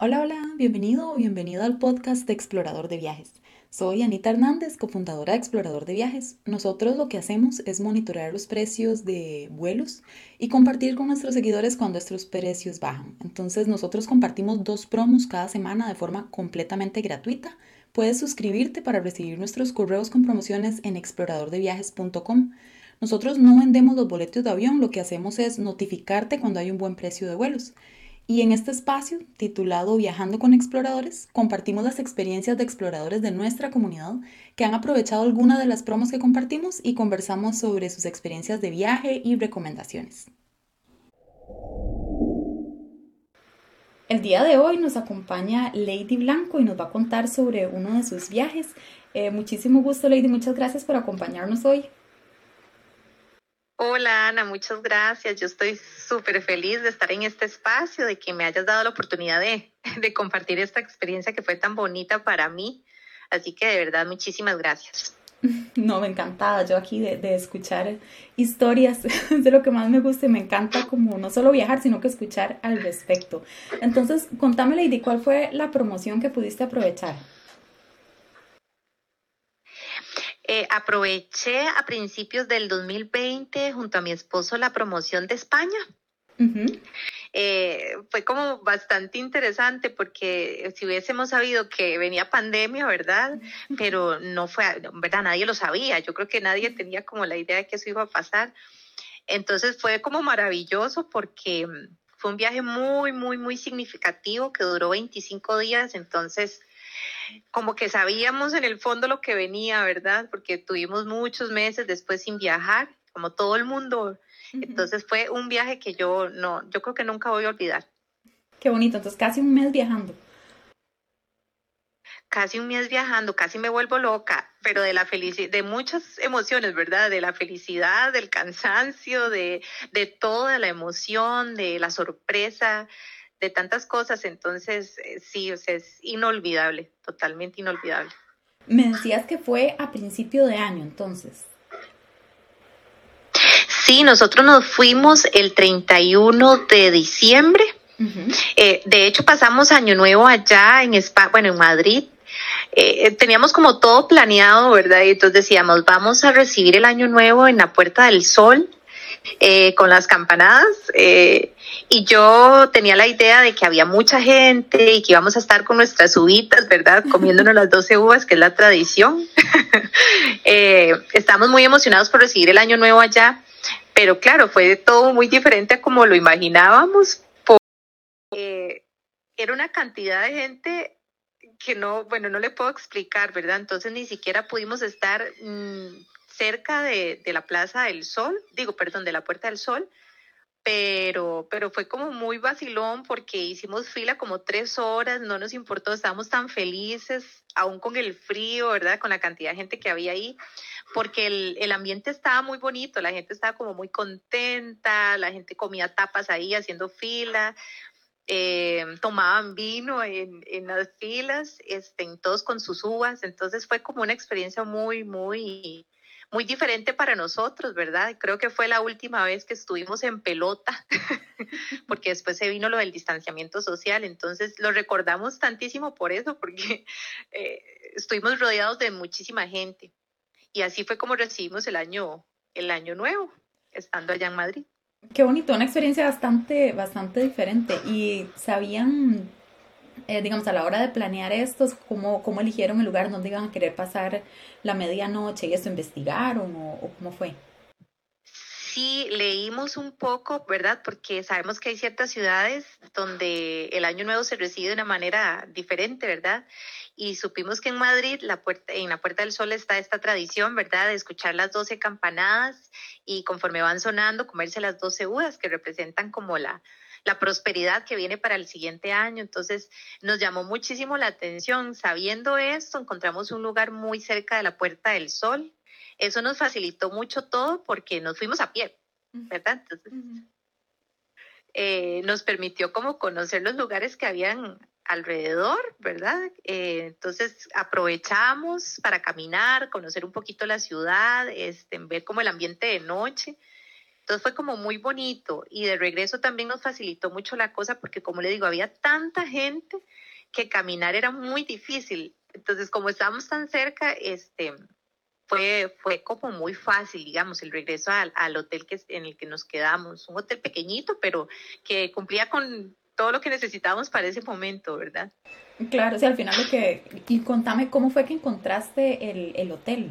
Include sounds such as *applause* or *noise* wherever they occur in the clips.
Hola, hola, bienvenido o bienvenida al podcast de Explorador de Viajes. Soy Anita Hernández, cofundadora de Explorador de Viajes. Nosotros lo que hacemos es monitorear los precios de vuelos y compartir con nuestros seguidores cuando estos precios bajan. Entonces nosotros compartimos dos promos cada semana de forma completamente gratuita. Puedes suscribirte para recibir nuestros correos con promociones en exploradordeviajes.com. Nosotros no vendemos los boletos de avión, lo que hacemos es notificarte cuando hay un buen precio de vuelos. Y en este espacio, titulado Viajando con Exploradores, compartimos las experiencias de exploradores de nuestra comunidad que han aprovechado alguna de las promos que compartimos y conversamos sobre sus experiencias de viaje y recomendaciones. El día de hoy nos acompaña Lady Blanco y nos va a contar sobre uno de sus viajes. Eh, muchísimo gusto, Lady. Muchas gracias por acompañarnos hoy. Hola Ana, muchas gracias. Yo estoy súper feliz de estar en este espacio, de que me hayas dado la oportunidad *laughs* de, compartir esta experiencia que fue tan bonita para mí. Así que de verdad, muchísimas gracias. No, me encantada. Yo aquí de, de, escuchar historias *laughs* de lo que más me gusta y me encanta como no solo viajar, sino que escuchar al respecto. Entonces, contame, Lady, ¿cuál fue la promoción que pudiste aprovechar? Eh, aproveché a principios del 2020 junto a mi esposo la promoción de España. Eh, fue como bastante interesante porque si hubiésemos sabido que venía pandemia, ¿verdad? Pero no fue, ¿verdad? Nadie lo sabía. Yo creo que nadie tenía como la idea de que eso iba a pasar. Entonces fue como maravilloso porque fue un viaje muy, muy, muy significativo que duró 25 días. Entonces como que sabíamos en el fondo lo que venía, ¿verdad? Porque tuvimos muchos meses después sin viajar, como todo el mundo. Entonces fue un viaje que yo no, yo creo que nunca voy a olvidar. Qué bonito, entonces casi un mes viajando. Casi un mes viajando, casi me vuelvo loca, pero de la felicidad, de muchas emociones, ¿verdad? De la felicidad, del cansancio, de, de toda la emoción, de la sorpresa, de tantas cosas, entonces eh, sí, o sea, es inolvidable, totalmente inolvidable. Me decías que fue a principio de año, entonces. Sí, nosotros nos fuimos el 31 de diciembre. Eh, de hecho, pasamos Año Nuevo allá en España, bueno, en Madrid. Eh, teníamos como todo planeado, ¿verdad? Y entonces decíamos, vamos a recibir el Año Nuevo en la Puerta del Sol eh, con las campanadas. Eh, y yo tenía la idea de que había mucha gente y que íbamos a estar con nuestras uvitas, ¿verdad? Comiéndonos las 12 uvas, que es la tradición. *laughs* eh, estamos muy emocionados por recibir el año nuevo allá, pero claro, fue todo muy diferente a como lo imaginábamos. Porque era una cantidad de gente que no, bueno, no le puedo explicar, ¿verdad? Entonces ni siquiera pudimos estar mmm, cerca de, de, la Plaza del Sol, digo, perdón, de la Puerta del Sol, pero, pero fue como muy vacilón porque hicimos fila como tres horas, no nos importó, estábamos tan felices, aún con el frío, ¿verdad? Con la cantidad de gente que había ahí, porque el, el ambiente estaba muy bonito, la gente estaba como muy contenta, la gente comía tapas ahí haciendo fila, eh, tomaban vino en, en, las filas, este, todos con sus uvas, entonces fue como una experiencia muy, muy, muy diferente para nosotros, ¿verdad? Creo que fue la última vez que estuvimos en pelota, *laughs* porque después se vino lo del distanciamiento social, entonces lo recordamos tantísimo por eso, porque *laughs* eh, estuvimos rodeados de muchísima gente. Y así fue como recibimos el año, el año nuevo, estando allá en Madrid. Qué bonito, una experiencia bastante, bastante diferente. ¿Y sabían eh, digamos, a la hora de planear estos, ¿cómo, ¿cómo eligieron el lugar donde iban a querer pasar la medianoche y eso investigaron o, o cómo fue? Sí, leímos un poco, ¿verdad? Porque sabemos que hay ciertas ciudades donde el Año Nuevo se recibe de una manera diferente, ¿verdad? Y supimos que en Madrid, la puerta, en la Puerta del Sol está esta tradición, ¿verdad? De escuchar las 12 campanadas y conforme van sonando, comerse las 12 uvas que representan como la, la prosperidad que viene para el siguiente año. Entonces nos llamó muchísimo la atención. Sabiendo esto, encontramos un lugar muy cerca de la Puerta del Sol. Eso nos facilitó mucho todo porque nos fuimos a pie, ¿verdad? Entonces, eh, nos permitió como conocer los lugares que habían alrededor, ¿verdad? Eh, entonces aprovechamos para caminar, conocer un poquito la ciudad, este, ver como el ambiente de noche Entonces fue como muy bonito y de regreso también nos facilitó mucho la cosa porque como le digo, había tanta gente que caminar era muy difícil. Entonces como estábamos tan cerca, este, fue, fue como muy fácil, digamos, el regreso al, al hotel que, en el que nos quedamos. Un hotel pequeñito, pero que cumplía con todo lo que necesitábamos para ese momento, ¿verdad? Claro, o sea, al final lo que... Y contame, ¿cómo fue que encontraste el, el hotel?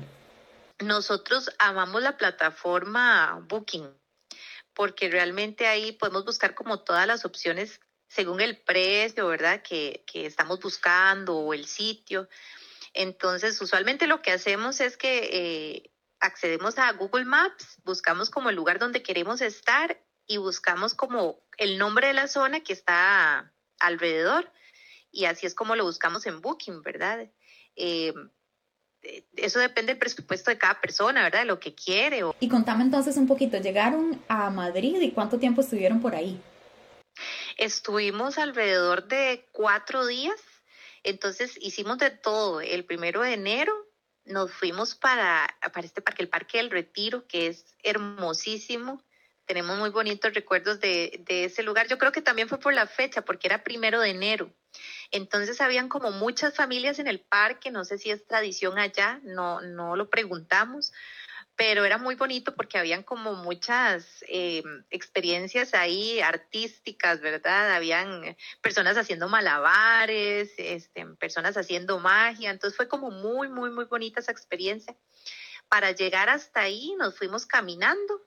Nosotros amamos la plataforma Booking, porque realmente ahí podemos buscar como todas las opciones según el precio, ¿verdad? Que, que estamos buscando o el sitio. Entonces, usualmente lo que hacemos es que eh, accedemos a Google Maps, buscamos como el lugar donde queremos estar y buscamos como el nombre de la zona que está alrededor y así es como lo buscamos en Booking, ¿verdad? Eh, eso depende del presupuesto de cada persona, ¿verdad? De lo que quiere. Y contame entonces un poquito, ¿llegaron a Madrid y cuánto tiempo estuvieron por ahí? Estuvimos alrededor de cuatro días entonces hicimos de todo. El primero de enero nos fuimos para, para este parque, el Parque del Retiro, que es hermosísimo. Tenemos muy bonitos recuerdos de, de ese lugar. Yo creo que también fue por la fecha, porque era primero de enero. Entonces habían como muchas familias en el parque, no sé si es tradición allá, no, no lo preguntamos, pero era muy bonito porque habían como muchas eh, experiencias ahí artísticas, ¿verdad? Habían personas haciendo malabares, este, personas haciendo magia, entonces fue como muy, muy, muy bonita esa experiencia. Para llegar hasta ahí nos fuimos caminando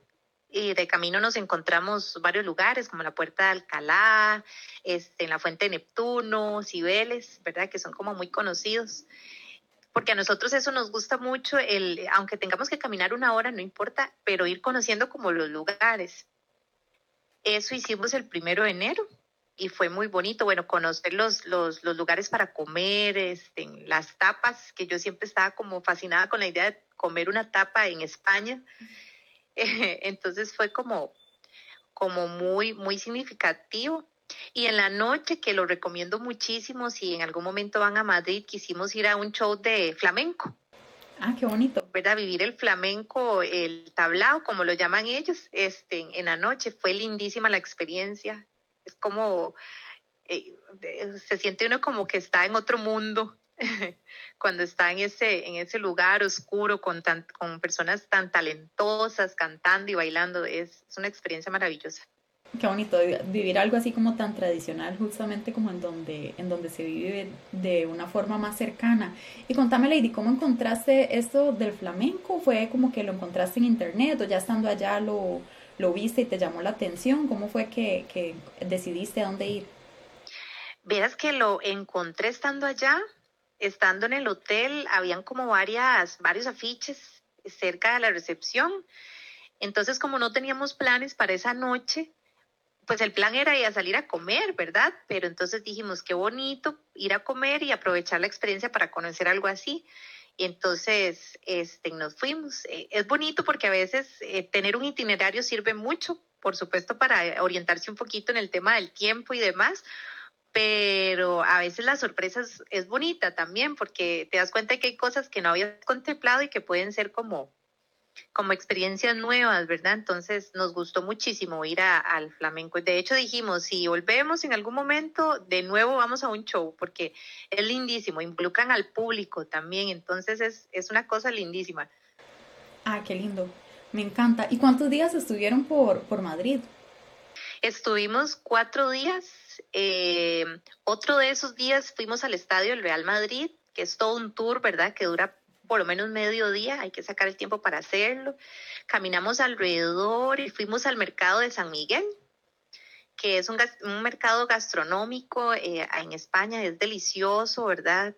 y de camino nos encontramos varios lugares como la Puerta de Alcalá, este, en la Fuente de Neptuno, Cibeles, ¿verdad? Que son como muy conocidos porque a nosotros eso nos gusta mucho, el, aunque tengamos que caminar una hora, no importa, pero ir conociendo como los lugares. Eso hicimos el primero de enero y fue muy bonito, bueno, conocer los, los, los lugares para comer, este, las tapas, que yo siempre estaba como fascinada con la idea de comer una tapa en España. *laughs* Entonces fue como, como muy, muy significativo. Y en la noche, que lo recomiendo muchísimo, si en algún momento van a Madrid, quisimos ir a un show de flamenco. Ah, qué bonito. ¿Verdad? Vivir el flamenco, el tablao, como lo llaman ellos, este, en la noche. Fue lindísima la experiencia. Es como, eh, se siente uno como que está en otro mundo *laughs* cuando está en ese, en ese lugar oscuro con, tan, con personas tan talentosas cantando y bailando. es una experiencia maravillosa. Qué bonito vivir algo así como tan tradicional, justamente como en donde, en donde se vive de una forma más cercana. Y contame, Lady, ¿cómo encontraste esto del flamenco? ¿Fue como que lo encontraste en internet o ya estando allá lo, lo viste y te llamó la atención? ¿Cómo fue que, que decidiste a dónde ir? Verás que lo encontré estando allá, estando en el hotel, habían como varias, varios afiches cerca de la recepción. Entonces, como no teníamos planes para esa noche, pues el plan era ir a salir a comer, ¿verdad? Pero entonces dijimos, qué bonito ir a comer y aprovechar la experiencia para conocer algo así. Y entonces este, nos fuimos. Eh, es bonito porque a veces eh, tener un itinerario sirve mucho, por supuesto, para orientarse un poquito en el tema del tiempo y demás, pero a veces la sorpresa es, bonita también porque te das cuenta que hay cosas que no habías contemplado y que pueden ser como como experiencias nuevas, ¿verdad? Entonces nos gustó muchísimo ir al flamenco. De hecho dijimos, si volvemos en algún momento, de nuevo vamos a un show, porque es lindísimo, involucran al público también, entonces es, es una cosa lindísima. Ah, qué lindo, me encanta. ¿Y cuántos días estuvieron por, por Madrid? Estuvimos cuatro días. Eh, otro de esos días fuimos al estadio del Real Madrid, que es todo un tour, ¿verdad? Que dura por lo menos medio día, hay que sacar el tiempo para hacerlo. Caminamos alrededor y fuimos al mercado de San Miguel, que es un, mercado gastronómico eh, en España, es delicioso, ¿verdad?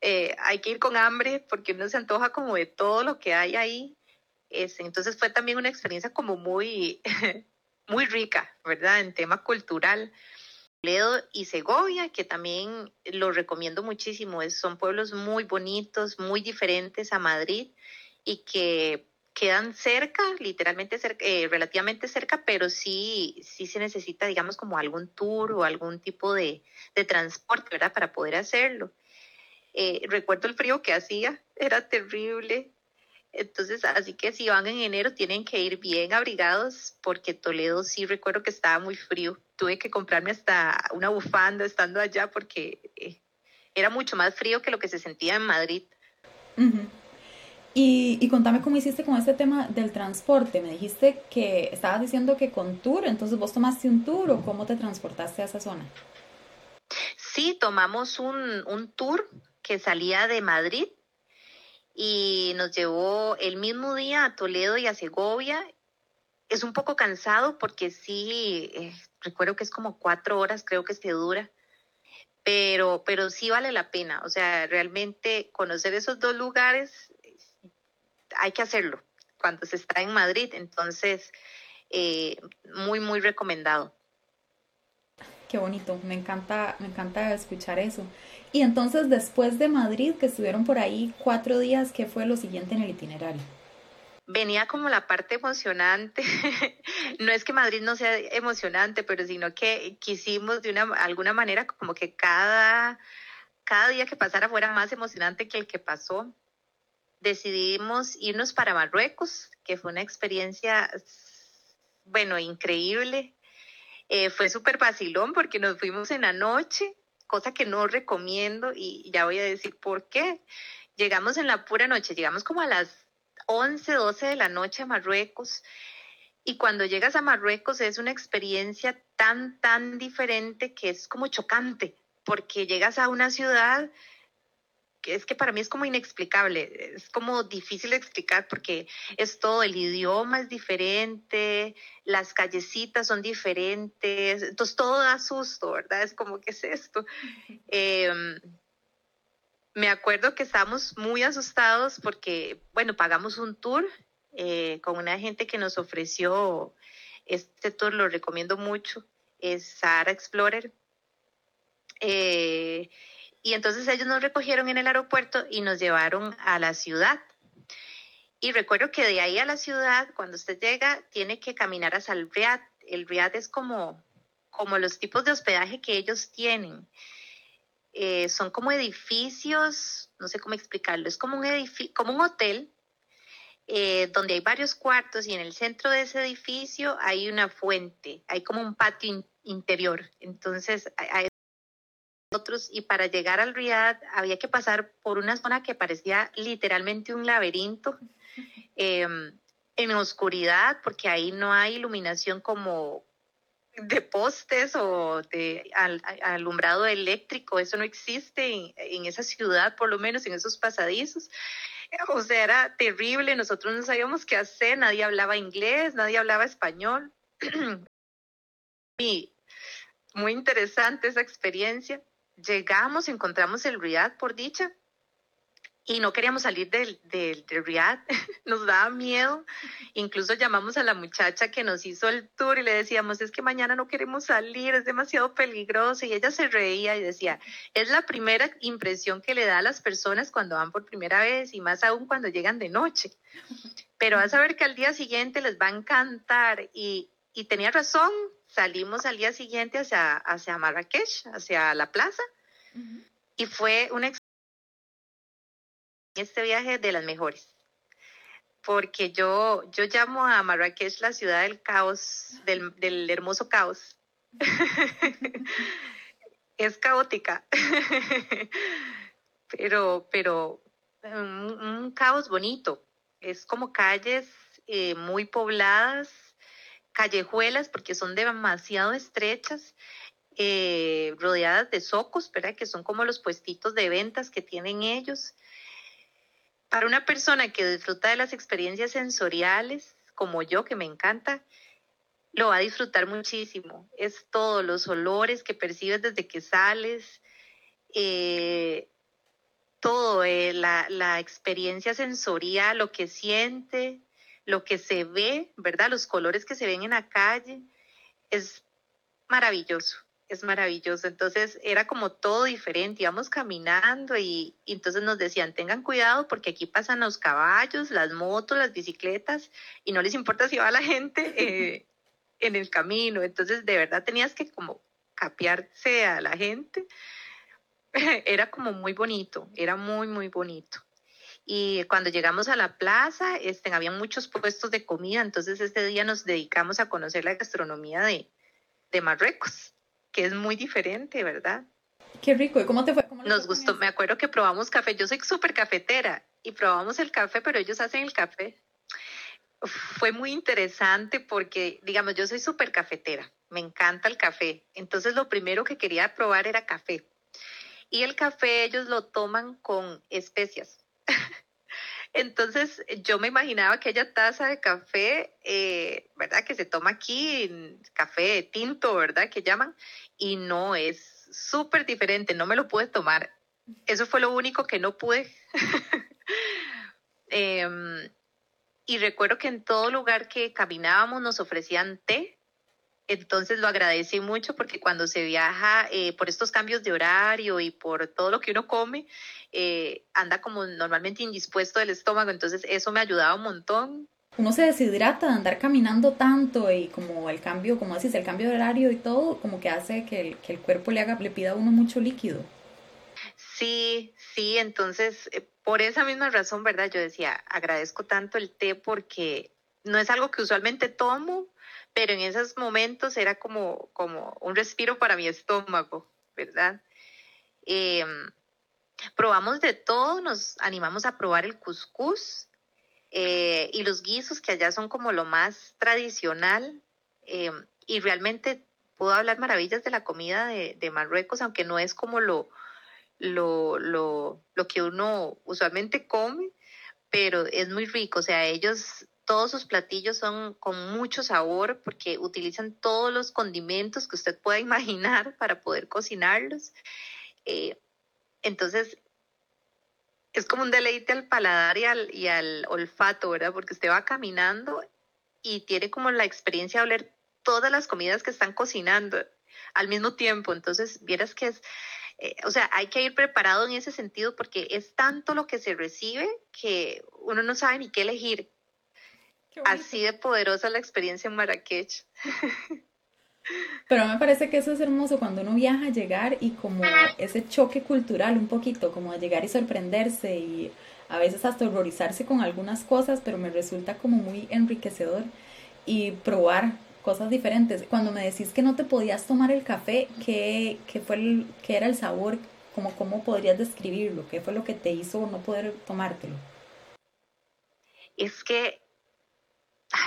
Eh, hay que ir con hambre porque uno se antoja como de todo lo que hay ahí. entonces fue también una experiencia como muy, *laughs* muy rica, ¿verdad? En tema cultural. Toledo y Segovia, que también lo recomiendo muchísimo. son pueblos muy bonitos, muy diferentes a Madrid y que quedan cerca, literalmente cerca, eh, relativamente cerca, pero sí, sí se necesita, digamos, como algún tour o algún tipo de, de transporte, ¿verdad? Para poder hacerlo. Eh, recuerdo el frío que hacía, era terrible. Entonces, así que si van en enero tienen que ir bien abrigados porque Toledo sí recuerdo que estaba muy frío. Tuve que comprarme hasta una bufanda estando allá porque eh, era mucho más frío que lo que se sentía en Madrid. y, y, contame cómo hiciste con este tema del transporte. Me dijiste que estabas diciendo que con tour, entonces vos tomaste un tour o cómo te transportaste a esa zona. Sí, tomamos un, un tour que salía de Madrid y nos llevó el mismo día a Toledo y a Segovia. Es un poco cansado porque sí, eh, recuerdo que es como cuatro horas, creo que se dura, pero, pero sí vale la pena. O sea, realmente conocer esos dos lugares hay que hacerlo cuando se está en Madrid. Entonces, eh, muy, muy recomendado. Qué bonito, me encanta, me encanta escuchar eso. Y entonces después de Madrid, que estuvieron por ahí cuatro días, ¿qué fue lo siguiente en el itinerario? Venía como la parte emocionante. *laughs* no es que Madrid no sea emocionante, pero sino que quisimos de una alguna manera como que cada, cada día que pasara fuera más emocionante que el que pasó. Decidimos irnos para Marruecos, que fue una experiencia, bueno, increíble eh, fue súper vacilón porque nos fuimos en la noche, cosa que no recomiendo y ya voy a decir por qué. Llegamos en la pura noche, llegamos como a las 11, 12 de la noche a Marruecos. Y cuando llegas a Marruecos es una experiencia tan, tan diferente que es como chocante, porque llegas a una ciudad es que para mí es como inexplicable, es como difícil de explicar porque es todo, el idioma es diferente, las callecitas son diferentes, entonces todo da susto, ¿verdad? Es como, ¿qué es esto? *laughs* Em, me acuerdo que estábamos muy asustados porque, bueno, pagamos un tour eh, con una gente que nos ofreció este tour, lo recomiendo mucho, es Sahara Explorer. Eh, y entonces ellos nos recogieron en el aeropuerto y nos llevaron a la ciudad. Y recuerdo que de ahí a la ciudad, cuando usted llega, tiene que caminar hacia el Riad. El Riad es como, como los tipos de hospedaje que ellos tienen. Eh, son como edificios, no sé cómo explicarlo, es como un, edificio, como un hotel eh, donde hay varios cuartos y en el centro de ese edificio hay una fuente, hay como un patio interior. Entonces, hay nosotros y para llegar al Riad había que pasar por una zona que parecía literalmente un laberinto *laughs* em, en oscuridad porque ahí no hay iluminación como de postes o de alumbrado eléctrico, eso no existe en, en, esa ciudad, por lo menos en esos pasadizos. O sea, era terrible, nosotros no sabíamos qué hacer, nadie hablaba inglés, nadie hablaba español. *clears throat* y muy interesante esa experiencia llegamos, encontramos el Riad por dicha y no queríamos salir del, del, Riad, *laughs* nos daba miedo. Incluso llamamos a la muchacha que nos hizo el tour y le decíamos, es que mañana no queremos salir, es demasiado peligroso. Y ella se reía y decía, es la primera impresión que le da a las personas cuando van por primera vez y más aún cuando llegan de noche. Pero vas a ver que al día siguiente les va a encantar y, y tenía razón, salimos al día siguiente hacia, hacia Marrakech, hacia la plaza, y fue un este viaje de las mejores. Porque yo, yo llamo a Marrakech la ciudad del caos, del, del hermoso caos. *laughs* es caótica, *laughs* pero, pero un, caos bonito. Es como calles eh, muy pobladas, callejuelas porque son demasiado estrechas, eh, rodeadas de socos, ¿verdad? Que son como los puestitos de ventas que tienen ellos. Para una persona que disfruta de las experiencias sensoriales, como yo, que me encanta, lo va a disfrutar muchísimo. Es todos los olores que percibes desde que sales, eh, todo, eh, la, experiencia sensorial, lo que siente, lo que se ve, ¿verdad? Los colores que se ven en la calle, es maravilloso, es maravilloso. Entonces era como todo diferente, íbamos caminando y, entonces nos decían, tengan cuidado porque aquí pasan los caballos, las motos, las bicicletas y no les importa si va la gente *laughs* eh, en el camino. Entonces de verdad tenías que como capearse a la gente. *laughs* Era como muy bonito, era muy, muy bonito. Y cuando llegamos a la plaza, este, había muchos puestos de comida, entonces ese día nos dedicamos a conocer la gastronomía de, de Marruecos, que es muy diferente, ¿verdad? Qué rico, ¿y cómo te fue? nos gustó, me acuerdo que probamos café, yo soy súper cafetera y probamos el café, pero ellos hacen el café. Fue muy interesante porque, digamos, yo soy súper cafetera, me encanta el café, entonces lo primero que quería probar era café. Y el café ellos lo toman con especias. Entonces yo me imaginaba aquella taza de café, eh, ¿verdad? Que se toma aquí, café tinto, ¿verdad? Que llaman, y no es súper diferente, no me lo pude tomar. Eso fue lo único que no pude. *laughs* Em, y recuerdo que en todo lugar que caminábamos nos ofrecían té entonces lo agradecí mucho porque cuando se viaja eh, por estos cambios de horario y por todo lo que uno come, eh, anda como normalmente indispuesto del estómago, entonces eso me ayudaba un montón. Uno se deshidrata de andar caminando tanto y como el cambio, como decís, el cambio de horario y todo, como que hace que el, que el cuerpo le, haga, le pida a uno mucho líquido. Sí, sí, entonces eh, por esa misma razón, ¿verdad? Yo decía, agradezco tanto el té porque no es algo que usualmente tomo, pero en esos momentos era como, como un respiro para mi estómago, ¿verdad? Em, probamos de todo, nos animamos a probar el cuscús eh, y los guisos que allá son como lo más tradicional em, y realmente puedo hablar maravillas de la comida de, de Marruecos, aunque no es como lo, lo, lo, lo que uno usualmente come, pero es muy rico, o sea, ellos todos sus platillos son con mucho sabor porque utilizan todos los condimentos que usted pueda imaginar para poder cocinarlos. Eh, entonces, es como un deleite al paladar y al, olfato, ¿verdad? Porque usted va caminando y tiene como la experiencia de oler todas las comidas que están cocinando al mismo tiempo. Entonces, vieras que es, eh, o sea, hay que ir preparado en ese sentido porque es tanto lo que se recibe que uno no sabe ni qué elegir. Así de poderosa la experiencia en Marrakech. Pero me parece que eso es hermoso cuando uno viaja a llegar y como ese choque cultural un poquito, como de llegar y sorprenderse y a veces hasta horrorizarse con algunas cosas, pero me resulta como muy enriquecedor y probar cosas diferentes. Cuando me decís que no te podías tomar el café, ¿qué, qué fue el, qué era el sabor? Como, ¿Cómo podrías describirlo? ¿Qué fue lo que te hizo no poder tomártelo? Es que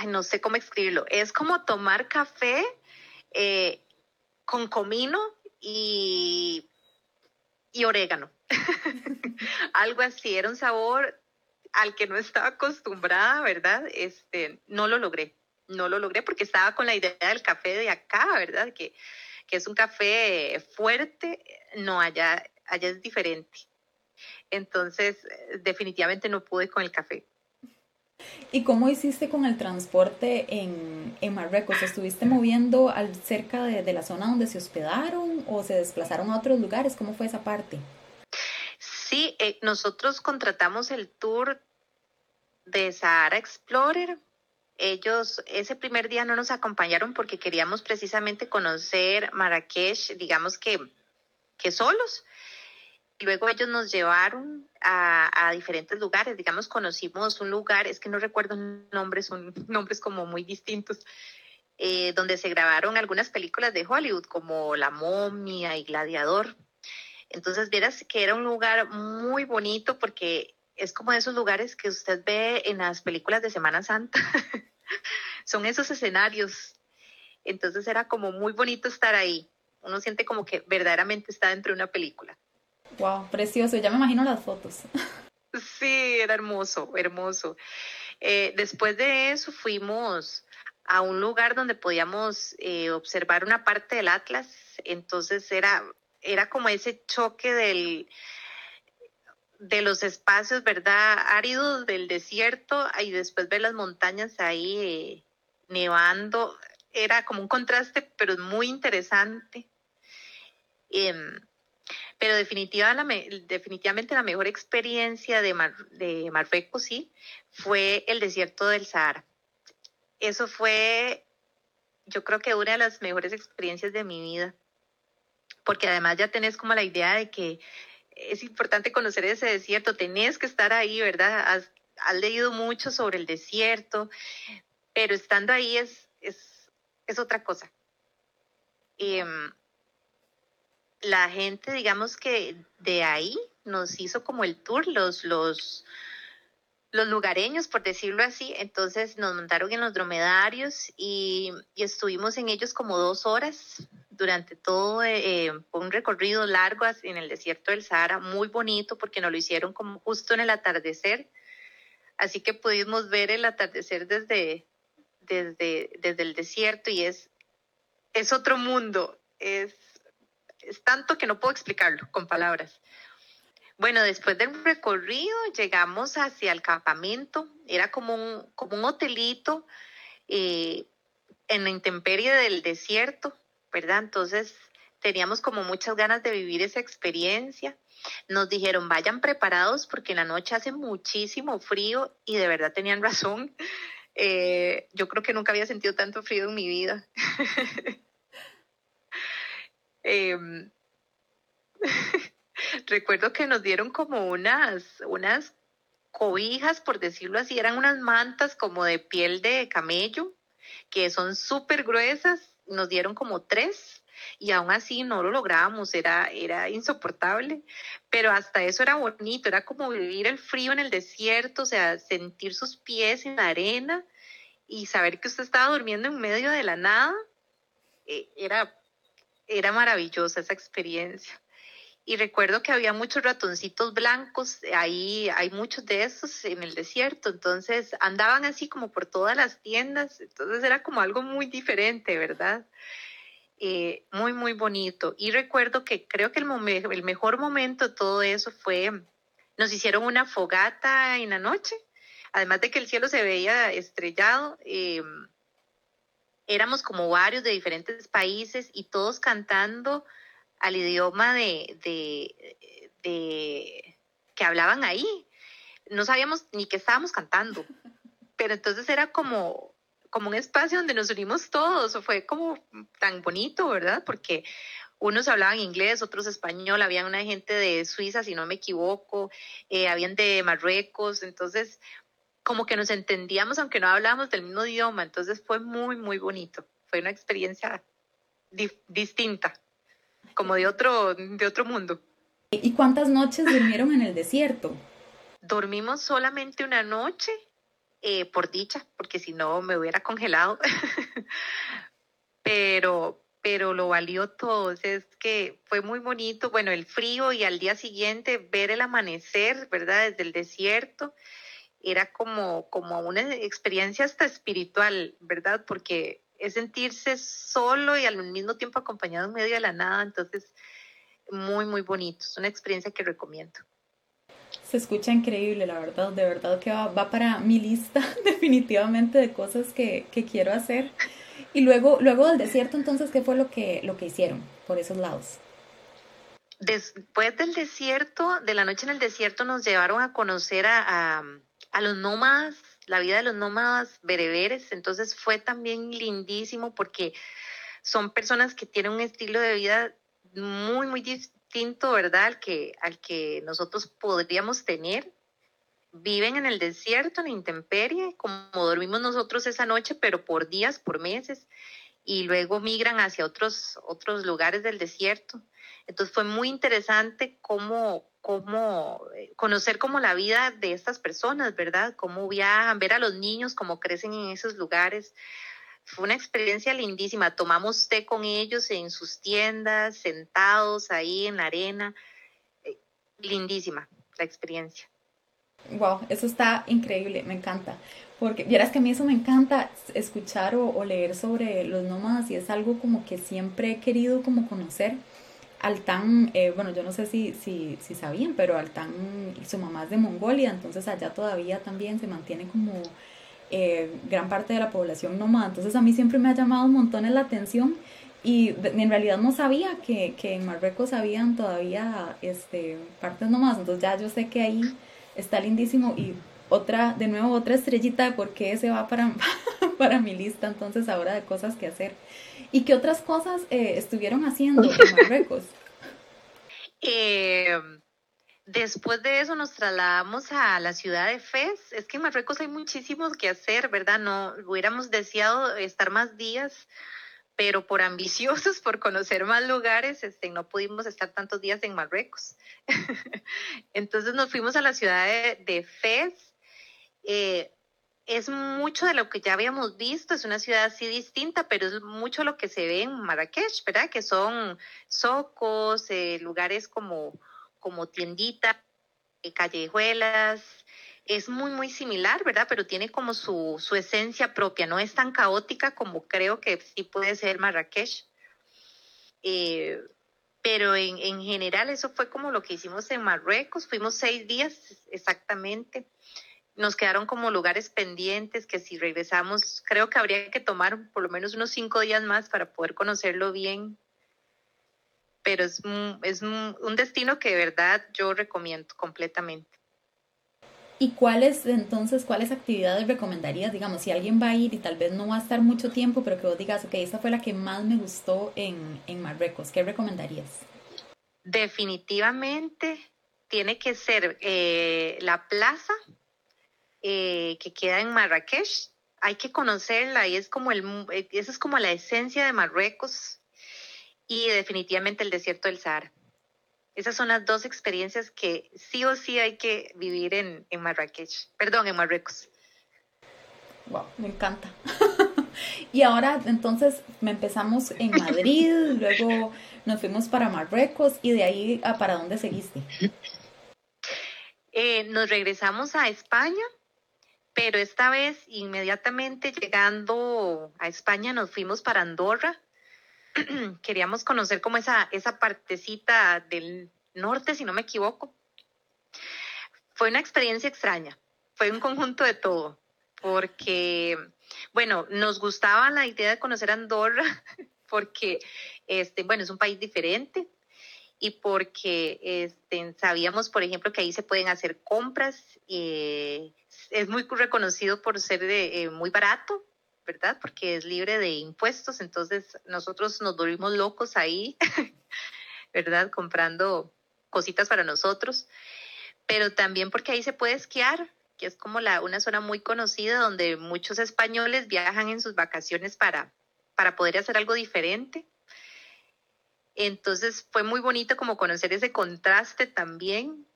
no sé cómo escribirlo, es como tomar café eh, con comino y, y orégano. *laughs* Algo así, era un sabor al que no estaba acostumbrada, ¿verdad? Este, no lo logré, no lo logré porque estaba con la idea del café de acá, ¿verdad? Que, que es un café fuerte, no, allá, allá es diferente. Entonces, definitivamente no pude con el café. ¿Y cómo hiciste con el transporte en, en Marruecos? ¿Estuviste moviendo al, cerca de, la zona donde se hospedaron o se desplazaron a otros lugares? ¿Cómo fue esa parte? Sí, eh, nosotros contratamos el tour de Sahara Explorer. Ellos ese primer día no nos acompañaron porque queríamos precisamente conocer Marrakech, digamos que, que solos. Luego ellos nos llevaron a, diferentes lugares, digamos, conocimos un lugar, es que no recuerdo nombres, son *laughs* nombres como muy distintos, eh, donde se grabaron algunas películas de Hollywood, como La momia y Gladiador. Entonces, vieras que era un lugar muy bonito porque es como de esos lugares que usted ve en las películas de Semana Santa. *laughs* Son esos escenarios. Entonces era como muy bonito estar ahí. Uno siente como que verdaderamente está dentro de una película. Wow, precioso, ya me imagino las fotos. Sí, era hermoso, hermoso. Eh, después de eso fuimos a un lugar donde podíamos eh, observar una parte del Atlas, entonces era, era como ese choque del, de los espacios, ¿verdad? Áridos del desierto y después ver las montañas ahí eh, nevando. Era como un contraste, pero muy interesante. Em, pero definitivamente la mejor experiencia de, de Marruecos, sí, fue el desierto del Sahara. Eso fue, yo creo que una de las mejores experiencias de mi vida, porque además ya tenés como la idea de que es importante conocer ese desierto, tenés que estar ahí, ¿verdad? Has, leído mucho sobre el desierto, pero estando ahí es, es, es otra cosa. Em, la gente, digamos que de ahí nos hizo como el tour, los, los, los lugareños, por decirlo así. Entonces nos montaron en los dromedarios y, estuvimos en ellos como dos horas durante todo eh, un recorrido largo en el desierto del Sahara, muy bonito porque nos lo hicieron como justo en el atardecer. Así que pudimos ver el atardecer desde, desde, desde el desierto y es, es otro mundo. Es, es tanto que no puedo explicarlo con palabras. Bueno, después del recorrido llegamos hacia el campamento, era como un, como un hotelito eh, en la intemperie del desierto, ¿verdad? Entonces teníamos como muchas ganas de vivir esa experiencia. Nos dijeron, vayan preparados porque en la noche hace muchísimo frío y de verdad tenían razón. Eh, yo creo que nunca había sentido tanto frío en mi vida. *laughs* eh, *laughs* recuerdo que nos dieron como unas, unas cobijas, por decirlo así, eran unas mantas como de piel de camello, que son súper gruesas, nos dieron como tres y aún así no lo lográbamos, era, era insoportable, pero hasta eso era bonito, era como vivir el frío en el desierto, o sea, sentir sus pies en la arena y saber que usted estaba durmiendo en medio de la nada, eh, era, era maravillosa esa experiencia y recuerdo que había muchos ratoncitos blancos, ahí hay muchos de esos en el desierto, entonces andaban así como por todas las tiendas, entonces era como algo muy diferente, ¿verdad? Eh, muy, muy bonito. Y recuerdo que creo que el, mejor momento de todo eso fue, nos hicieron una fogata en la noche, además de que el cielo se veía estrellado. Em, éramos como varios de diferentes países y todos cantando al idioma de, de, que hablaban ahí. No sabíamos ni qué estábamos cantando, pero entonces era como, como un espacio donde nos unimos todos, fue como tan bonito, ¿verdad? Porque unos hablaban inglés, otros español, había una gente de Suiza, si no me equivoco, eh, habían de Marruecos, entonces como que nos entendíamos aunque no hablábamos del mismo idioma, entonces fue muy, muy bonito, fue una experiencia distinta como de otro, de otro mundo. ¿Y cuántas noches durmieron en el desierto? Dormimos solamente una noche, eh, por dicha, porque si no me hubiera congelado. *laughs* pero, pero lo valió todo. Es que fue muy bonito. Bueno, el frío y al día siguiente ver el amanecer, ¿verdad? Desde el desierto. Era como, como una experiencia hasta espiritual, ¿verdad? Porque es sentirse solo y al mismo tiempo acompañado en medio de la nada, entonces muy, muy bonito, es una experiencia que recomiendo. Se escucha increíble, la verdad, de verdad que va, para mi lista *laughs* definitivamente de cosas que, quiero hacer. Y luego, luego del desierto, entonces, ¿qué fue lo que, lo que hicieron por esos lados? Después del desierto, de la noche en el desierto, nos llevaron a conocer a, a, a los nómadas la vida de los nómadas bereberes, entonces fue también lindísimo porque son personas que tienen un estilo de vida muy, muy distinto, ¿verdad? Al que, al que nosotros podríamos tener. Viven en el desierto, en intemperie, como dormimos nosotros esa noche, pero por días, por meses, y luego migran hacia otros, otros lugares del desierto. Entonces fue muy interesante cómo, cómo eh, conocer como la vida de estas personas, ¿verdad? Cómo viajan, ver a los niños, cómo crecen en esos lugares. Fue una experiencia lindísima. Tomamos té con ellos en sus tiendas, sentados ahí en la arena. Eh, lindísima la experiencia. Wow, eso está increíble, me encanta. Porque vieras que a mí eso me encanta escuchar o, o leer sobre los nómadas y es algo como que siempre he querido como conocer Altán, eh, bueno, yo no sé si, si, si sabían, pero Altán y su mamá es de Mongolia, entonces allá todavía también se mantiene como eh, gran parte de la población nómada. Entonces a mí siempre me ha llamado un montón la atención y en realidad no sabía que, que en Marruecos habían todavía este, partes nómadas, entonces ya yo sé que ahí está lindísimo y otra, de nuevo, otra estrellita de por qué se va para, *laughs* para mi lista entonces ahora de cosas que hacer. ¿Y qué otras cosas eh, estuvieron haciendo en Marruecos? *laughs* Eh, Después de eso nos trasladamos a la ciudad de Fez. Es que en Marruecos hay muchísimo que hacer, ¿verdad? No hubiéramos deseado estar más días, pero por ambiciosos, por conocer más lugares, este, no pudimos estar tantos días en Marruecos. *laughs* Entonces nos fuimos a la ciudad de, Fez. Eh, es mucho de lo que ya habíamos visto, es una ciudad así distinta, pero es mucho lo que se ve en Marrakech, ¿verdad? Que son socos, eh, lugares como, como tienditas, eh, callejuelas, es muy, muy similar, ¿verdad? Pero tiene como su, su esencia propia, no es tan caótica como creo que sí puede ser Marrakech. Eh, pero en, en general eso fue como lo que hicimos en Marruecos, fuimos seis días exactamente nos quedaron como lugares pendientes que si regresamos, creo que habría que tomar por lo menos unos cinco días más para poder conocerlo bien. Pero es, es un destino que de verdad yo recomiendo completamente. ¿Y cuáles, entonces, cuáles actividades recomendarías? Digamos, si alguien va a ir y tal vez no va a estar mucho tiempo, pero que vos digas, ok, esa fue la que más me gustó en, en Marruecos, ¿qué recomendarías? Definitivamente tiene que ser eh, la plaza eh, que queda en Marrakech. Hay que conocerla y es como el, esa es como la esencia de Marruecos y definitivamente el desierto del Sahara. Esas son las dos experiencias que sí o sí hay que vivir en, en Marrakech, perdón, en Marruecos. Wow, me encanta. *laughs* y ahora entonces me empezamos en Madrid, *laughs* luego nos fuimos para Marruecos y de ahí a para dónde seguiste. Eh, nos regresamos a España pero esta vez inmediatamente llegando a España nos fuimos para Andorra. *clears throat* Queríamos conocer como esa, esa partecita del norte, si no me equivoco. Fue una experiencia extraña, fue un conjunto de todo, porque, bueno, nos gustaba la idea de conocer Andorra, *laughs* porque, este, bueno, es un país diferente, y porque este, sabíamos, por ejemplo, que ahí se pueden hacer compras. Eh, es muy reconocido por ser eh, muy barato, ¿verdad? Porque es libre de impuestos. Entonces nosotros nos volvimos locos ahí, *laughs* ¿verdad? Comprando cositas para nosotros. Pero también porque ahí se puede esquiar, que es como la, una zona muy conocida donde muchos españoles viajan en sus vacaciones para, para poder hacer algo diferente. Entonces fue muy bonito como conocer ese contraste también.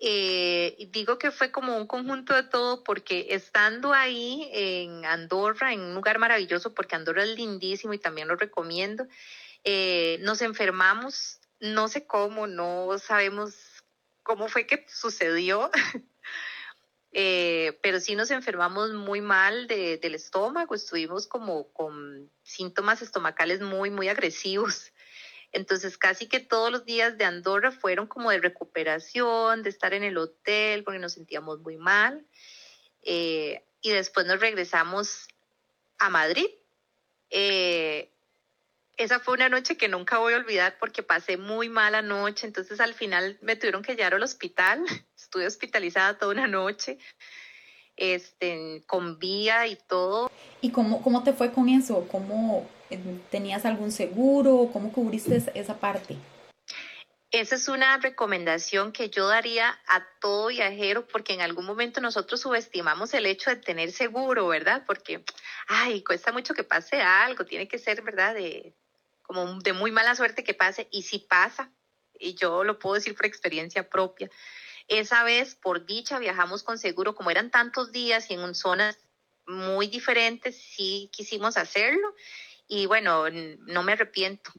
Eh, digo que fue como un conjunto de todo porque estando ahí en Andorra, en un lugar maravilloso, porque Andorra es lindísimo y también lo recomiendo, eh, nos enfermamos, no sé cómo, no sabemos cómo fue que sucedió, *laughs* eh, pero sí nos enfermamos muy mal del estómago, estuvimos como con síntomas estomacales muy, muy agresivos. *laughs* Entonces casi que todos los días de Andorra fueron como de recuperación, de estar en el hotel, porque nos sentíamos muy mal. Eh, y después nos regresamos a Madrid. Eh, esa fue una noche que nunca voy a olvidar porque pasé muy mala noche, entonces al final me tuvieron que llevar al hospital, *laughs* estuve hospitalizada toda una noche, este, con vía y todo. ¿Y cómo, cómo te fue con eso? ¿Cómo eh, tenías algún seguro? ¿Cómo cubriste esa parte? Esa es una recomendación que yo daría a todo viajero porque en algún momento nosotros subestimamos el hecho de tener seguro, ¿verdad? Porque, ay, cuesta mucho que pase algo, tiene que ser, ¿verdad? De, como de muy mala suerte que pase y si pasa, y yo lo puedo decir por experiencia propia, esa vez por dicha viajamos con seguro, como eran tantos días y en zonas muy diferentes, sí quisimos hacerlo y bueno, no me arrepiento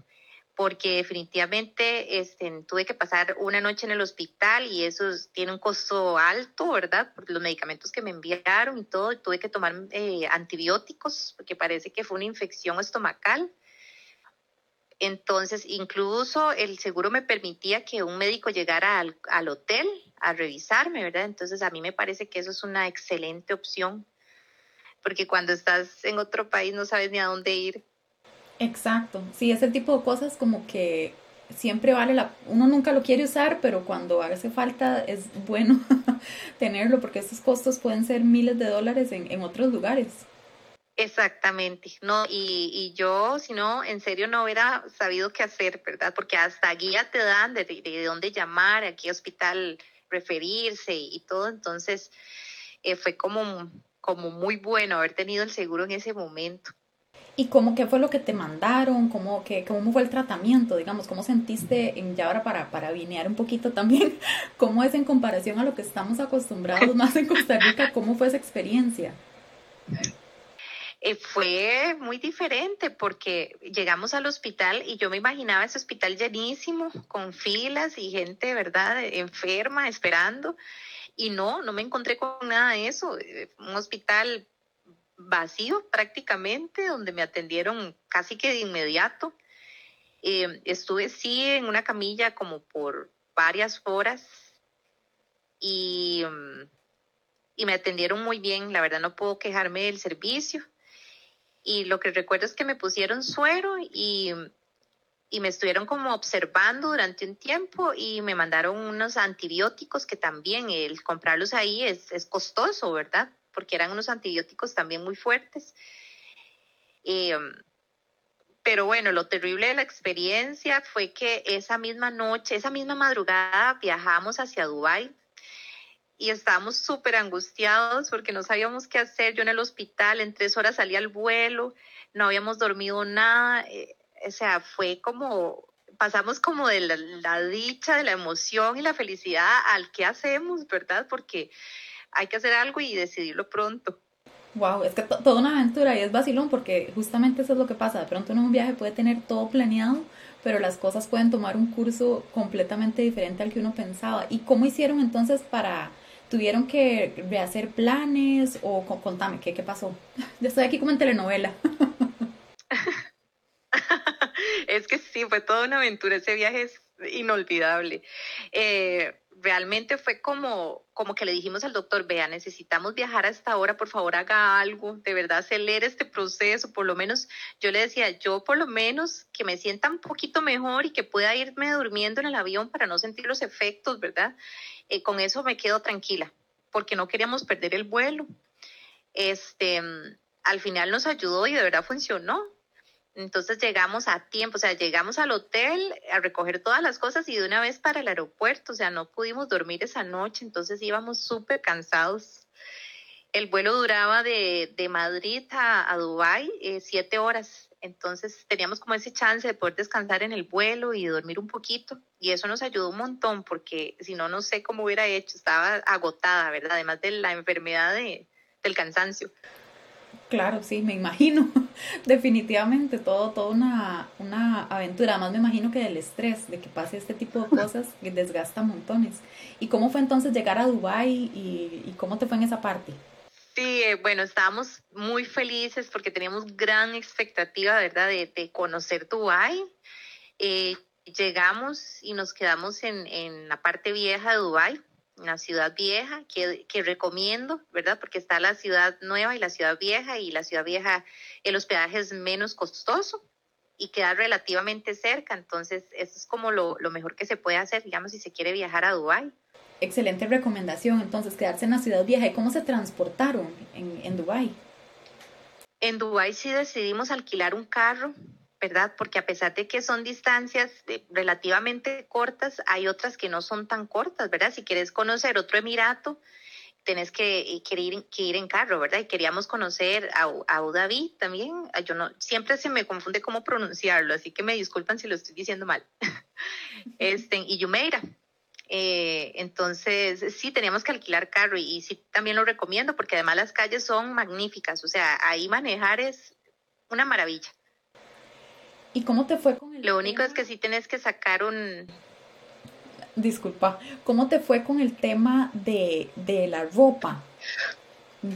porque definitivamente este, tuve que pasar una noche en el hospital y eso tiene un costo alto, ¿verdad? Por los medicamentos que me enviaron y todo, tuve que tomar eh, antibióticos porque parece que fue una infección estomacal. Entonces, incluso el seguro me permitía que un médico llegara al, al, hotel a revisarme, ¿verdad? Entonces, a mí me parece que eso es una excelente opción, porque cuando estás en otro país no sabes ni a dónde ir. Exacto, sí, ese tipo de cosas como que siempre vale la, uno nunca lo quiere usar, pero cuando hace falta es bueno *laughs* tenerlo porque esos costos pueden ser miles de dólares en, en otros lugares. Exactamente, no, y, y, yo, si no, en serio no hubiera sabido qué hacer, ¿verdad? Porque hasta guía te dan de, de, dónde llamar, a qué hospital referirse y todo, entonces eh, fue como, como muy bueno haber tenido el seguro en ese momento. ¿Y cómo, qué fue lo que te mandaron? ¿Cómo, qué, cómo fue el tratamiento? Digamos, ¿cómo sentiste, en, ya ahora para, para vinear un poquito también, *laughs* cómo es en comparación a lo que estamos acostumbrados más en Costa Rica? ¿Cómo fue esa experiencia? Eh, fue muy diferente porque llegamos al hospital y yo me imaginaba ese hospital llenísimo, con filas y gente, ¿verdad?, enferma, esperando. Y no, no me encontré con nada de eso. Eh, un hospital vacío prácticamente, donde me atendieron casi que de inmediato. Eh, estuve sí en una camilla como por varias horas y, mm, y me atendieron muy bien. La verdad no puedo quejarme del servicio y lo que recuerdo es que me pusieron suero y, y, me estuvieron como observando durante un tiempo y me mandaron unos antibióticos que también el comprarlos ahí es, es costoso, ¿verdad? Porque eran unos antibióticos también muy fuertes. Um, pero bueno, lo terrible de la experiencia fue que esa misma noche, esa misma madrugada viajamos hacia Dubái y estábamos súper angustiados porque no sabíamos qué hacer. Yo en el hospital, en tres horas salí al vuelo, no habíamos dormido nada. Eh, o sea, fue como, pasamos como de la, dicha, de la emoción y la felicidad al qué hacemos, ¿verdad? Porque hay que hacer algo y decidirlo pronto. Wow, es que toda una aventura y es vacilón porque justamente eso es lo que pasa. De pronto en un viaje puede tener todo planeado, pero las cosas pueden tomar un curso completamente diferente al que uno pensaba. ¿Y cómo hicieron entonces para ¿Tuvieron que rehacer planes o contame qué, qué pasó? *laughs* Ya estoy aquí como en telenovela. *laughs* es que sí, fue toda una aventura. Ese viaje es inolvidable. Eh, realmente fue como, como que le dijimos al doctor, vea, necesitamos viajar a esta hora, por favor haga algo, de verdad acelere este proceso, por lo menos yo le decía, yo por lo menos que me sienta un poquito mejor y que pueda irme durmiendo en el avión para no sentir los efectos, ¿verdad? Eh, con eso me quedo tranquila, porque no queríamos perder el vuelo. Este, al final nos ayudó y de verdad funcionó. Entonces llegamos a tiempo, o sea, llegamos al hotel a recoger todas las cosas y de una vez para el aeropuerto, o sea, no pudimos dormir esa noche, entonces íbamos súper cansados. El vuelo duraba de, de Madrid a, a Dubái eh, siete horas, entonces teníamos como ese chance de poder descansar en el vuelo y dormir un poquito y eso nos ayudó un montón porque si no, no sé cómo hubiera hecho, estaba agotada, ¿verdad? Además de la enfermedad de, del cansancio. Claro, sí, me imagino. *laughs* Definitivamente, todo, toda una, una aventura. Además, me imagino que del estrés, de que pase este tipo de *laughs* cosas, que desgasta montones. ¿Y cómo fue entonces llegar a Dubái y, y cómo te fue en esa parte? Sí, eh, bueno, estábamos muy felices porque teníamos gran expectativa, ¿verdad?, de, de conocer Dubái. Eh, llegamos y nos quedamos en, en la parte vieja de Dubái una ciudad vieja que, que, recomiendo, ¿verdad? Porque está la ciudad nueva y la ciudad vieja y la ciudad vieja el hospedaje es menos costoso y queda relativamente cerca, entonces eso es como lo, lo mejor que se puede hacer, digamos, si se quiere viajar a Dubái. Excelente recomendación, entonces quedarse en la ciudad vieja. ¿Y cómo se transportaron en, en Dubái? En Dubái sí decidimos alquilar un carro ¿verdad? Porque a pesar de que son distancias eh, relativamente cortas, hay otras que no son tan cortas, ¿verdad? Si quieres conocer otro emirato, tenés que, eh, que, ir, que ir en carro, ¿verdad? Y queríamos conocer a, Abu Dhabi también. Yo no, siempre se me confunde cómo pronunciarlo, así que me disculpan si lo estoy diciendo mal. *laughs* este, y Jumeirah. Eh, entonces, sí, teníamos que alquilar carro y sí, también lo recomiendo porque además las calles son magníficas, o sea, ahí manejar es una maravilla. ¿Y cómo te fue con el Lo único es que sí tienes que sacar un... Disculpa, ¿cómo te fue con el tema de, de la ropa?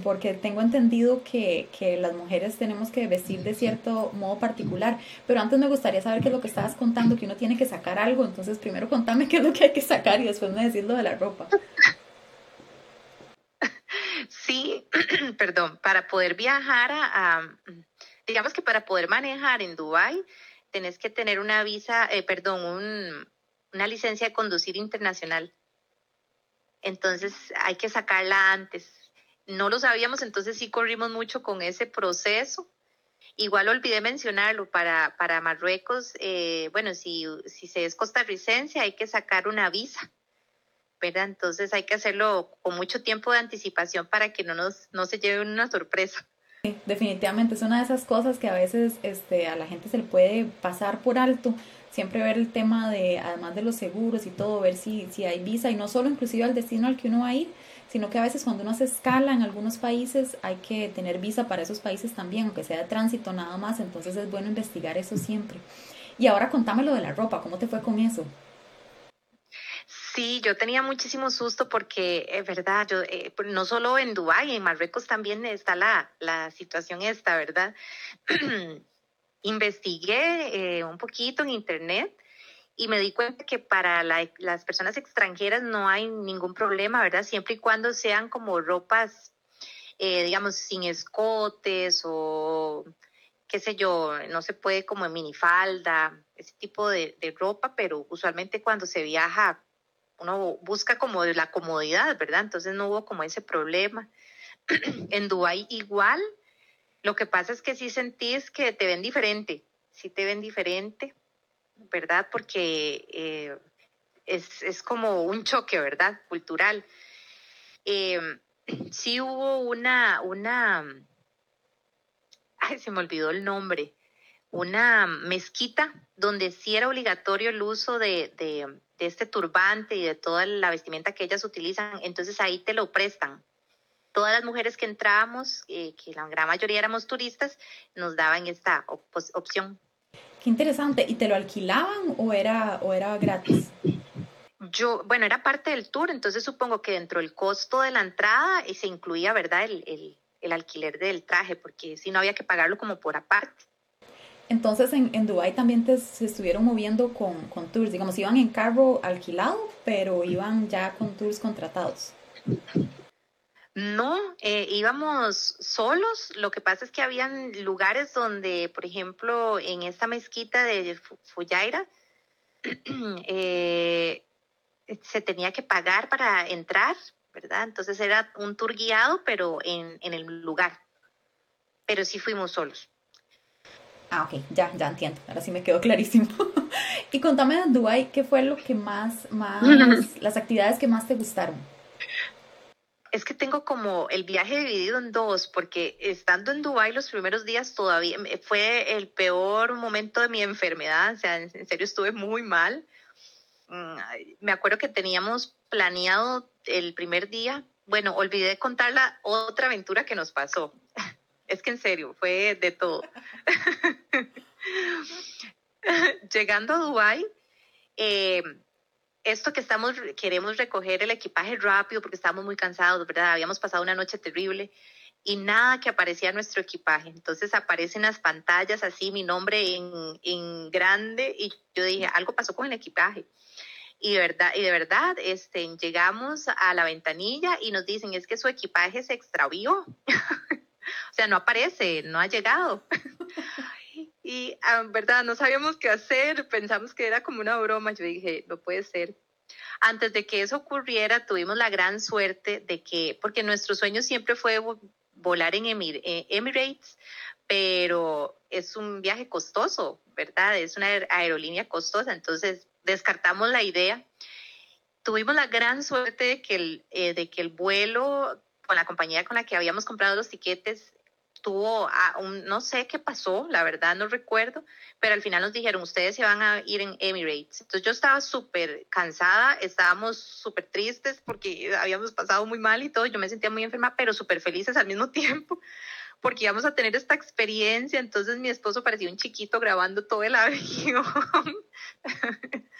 Porque tengo entendido que, que, las mujeres tenemos que vestir de cierto modo particular, pero antes me gustaría saber qué es lo que estabas contando, que uno tiene que sacar algo, entonces primero contame qué es lo que hay que sacar y después me decís lo de la ropa. Sí, *clears throat* perdón, para poder viajar a, a digamos que para poder manejar en Dubái tenés que tener una visa, eh, perdón, un, una licencia de conducir internacional. Entonces hay que sacarla antes. no lo sabíamos, entonces sí corrimos mucho con ese proceso. Igual olvidé mencionarlo, para, para Marruecos, eh, bueno, si, si se es costarricense hay que sacar una visa, ¿verdad? Entonces hay que hacerlo con mucho tiempo de anticipación para que no, nos, no se lleve una sorpresa. Definitivamente, es una de esas cosas que a veces este, a la gente se le puede pasar por alto siempre ver el tema de, además de los seguros y todo, ver si, si hay visa y no solo inclusive al destino al que uno va a ir, sino que a veces cuando uno se escala en algunos países hay que tener visa para esos países también, aunque sea de tránsito nada más, entonces es bueno investigar eso siempre. Y ahora contame lo de la ropa, ¿cómo te fue con eso? Sí, yo tenía muchísimo susto porque es verdad, yo eh, no solo en Dubái, en Marruecos también está la, la situación esta, ¿verdad? *clears throat* investigué eh, un poquito en internet y me di cuenta que para las personas extranjeras no hay ningún problema, ¿verdad? Siempre y cuando sean como ropas, eh, digamos, sin escotes o qué sé yo, no se puede como en minifalda, ese tipo de ropa, pero usualmente cuando se viaja uno busca como la comodidad, ¿verdad? Entonces no hubo como ese problema. *clears throat* en Dubái igual, lo que pasa es que sí sentís que te ven diferente, sí te ven diferente, ¿verdad? Porque eh, es, como un choque, ¿verdad? Cultural. Eh, *clears throat* sí hubo una, una, ay, se me olvidó el nombre, una mezquita donde sí era obligatorio el uso de, de este turbante y de toda la vestimenta que ellas utilizan, entonces ahí te lo prestan todas las mujeres que entrábamos, eh, que la gran mayoría éramos turistas, nos daban esta opción. Qué interesante. ¿Y te lo alquilaban o era, o era gratis? Yo, bueno, era parte del tour, entonces supongo que dentro del costo de la entrada se incluía, ¿verdad?, el, alquiler del traje, porque si no había que pagarlo como por aparte. Entonces en, en Dubái también se estuvieron moviendo con, con tours, digamos, iban en carro alquilado, pero iban ya con tours contratados. No, eh, íbamos solos. Lo que pasa es que habían lugares donde, por ejemplo, en esta mezquita de Fuyaira, *clears throat* eh, se tenía que pagar para entrar, ¿verdad? Entonces era un tour guiado, pero en el lugar. Pero sí fuimos solos. Ah, ok, ya, ya entiendo. Ahora sí me quedó clarísimo. *laughs* y contame de Dubai, ¿qué fue lo que más, más, *laughs* las actividades que más te gustaron? es que tengo como el viaje dividido en dos, porque estando en Dubái los primeros días todavía fue el peor momento de mi enfermedad, o sea, en serio estuve muy mal. Mm, me acuerdo que teníamos planeado el primer día, bueno, olvidé contar la otra aventura que nos pasó. Es que en serio, fue de todo. *laughs* Llegando a Dubái, eh, esto que estamos, queremos recoger el equipaje rápido porque estamos muy cansados, ¿verdad? Habíamos pasado una noche terrible y nada que aparecía nuestro equipaje. Entonces aparecen las pantallas así, mi nombre en, en grande y yo dije, algo pasó con el equipaje. Y de verdad, y de verdad este, llegamos a la ventanilla y nos dicen, es que su equipaje se extravió. *laughs* *laughs* o sea, no aparece, no ha llegado. *laughs* Y, ah, verdad, no sabíamos qué hacer, pensamos que era como una broma. Yo dije, no puede ser. Antes de que eso ocurriera, tuvimos la gran suerte de que, porque nuestro sueño siempre fue volar en eh, Emirates, pero es un viaje costoso, ¿verdad? Es una aerolínea costosa, entonces descartamos la idea. Tuvimos la gran suerte de que el, eh, de que el vuelo con la compañía con la que habíamos comprado los tiquetes tuvo, a un, no sé qué pasó, la verdad no recuerdo, pero al final nos dijeron, ustedes se van a ir en Emirates. Entonces yo estaba súper cansada, estábamos súper tristes porque habíamos pasado muy mal y todo, yo me sentía muy enferma, pero súper felices al mismo *laughs* tiempo porque íbamos a tener esta experiencia. Entonces mi esposo parecía un chiquito grabando todo el *laughs* avión. *laughs*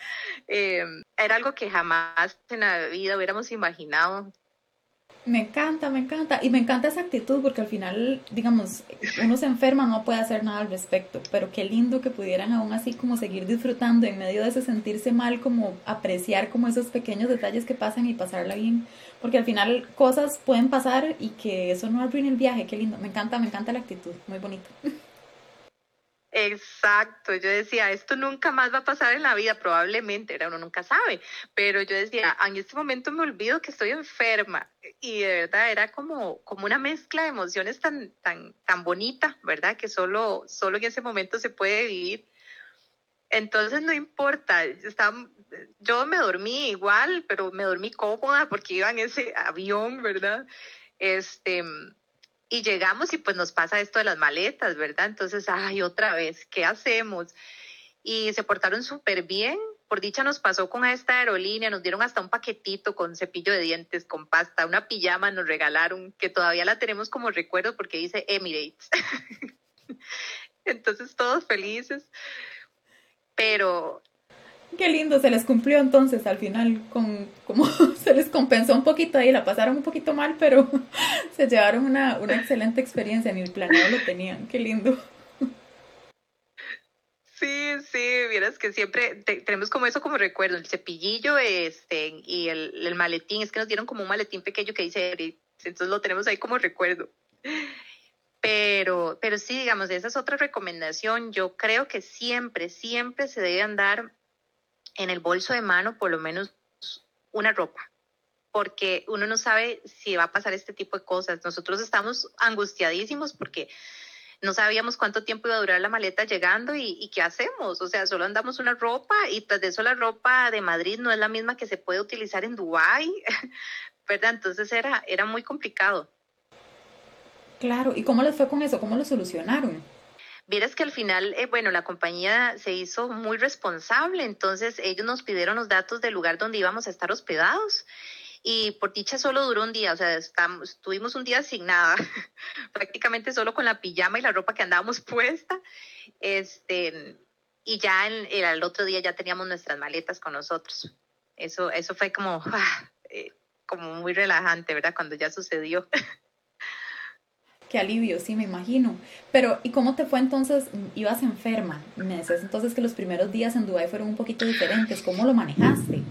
eh, era algo que jamás en la vida hubiéramos imaginado. Me encanta, me encanta. Y me encanta esa actitud porque al final, digamos, uno se enferma, no puede hacer nada al respecto. Pero qué lindo que pudieran aún así como seguir disfrutando en medio de ese sentirse mal, como apreciar como esos pequeños detalles que pasan y pasarla bien. Porque al final cosas pueden pasar y que eso no arruine el viaje. Qué lindo. Me encanta, me encanta la actitud. Muy bonito. *laughs* Exacto, yo decía, esto nunca más va a pasar en la vida, probablemente, uno nunca sabe, pero yo decía, en este momento me olvido que estoy enferma y de verdad era como, como una mezcla de emociones tan, tan, tan bonita, ¿verdad? Que solo, solo en ese momento se puede vivir. Entonces no importa, yo me dormí igual, pero me dormí cómoda porque iba en ese avión, ¿verdad? Este, y llegamos y pues nos pasa esto de las maletas, ¿verdad? Entonces, ay, otra vez, ¿qué hacemos? Y se portaron súper bien, por dicha nos pasó con esta aerolínea, nos dieron hasta un paquetito con cepillo de dientes, con pasta, una pijama nos regalaron, que todavía la tenemos como recuerdo porque dice Emirates. *laughs* Entonces todos felices, pero... Qué lindo, se les cumplió entonces al final, con, como *laughs* se les compensó un poquito ahí, la pasaron un poquito mal, pero *laughs* se llevaron una, una excelente experiencia, ni el planeado lo tenían, qué lindo. Sí, sí, vieras que siempre tenemos como eso como recuerdo, el cepillillo este, y el, el, maletín, es que nos dieron como un maletín pequeño que dice entonces lo tenemos ahí como recuerdo. Pero, pero sí, digamos, esa es otra recomendación. Yo creo que siempre, siempre se debe andar en el bolso de mano por lo menos una ropa, porque uno no sabe si va a pasar este tipo de cosas. Nosotros estamos angustiadísimos porque no sabíamos cuánto tiempo iba a durar la maleta llegando y, qué hacemos. O sea, solo andamos una ropa y tras de eso la ropa de Madrid no es la misma que se puede utilizar en Dubái, *laughs* ¿verdad? Entonces era, era muy complicado. Claro, ¿y cómo les fue con eso? ¿Cómo lo solucionaron? Vieras que al final, eh, bueno, la compañía se hizo muy responsable, entonces ellos nos pidieron los datos del lugar donde íbamos a estar hospedados y por dicha solo duró un día, o sea, estamos, tuvimos un día sin nada, *laughs* prácticamente solo con la pijama y la ropa que andábamos *laughs* puesta, este, y ya el, el, otro día ya teníamos nuestras maletas con nosotros. Eso, eso fue como, *laughs* ah, eh, como muy relajante, ¿verdad? Cuando ya sucedió. Qué alivio, sí, me imagino. Pero, ¿y cómo te fue entonces? Ibas enferma. Me decías entonces que los primeros días en Dubái fueron un poquito diferentes. ¿Cómo lo manejaste?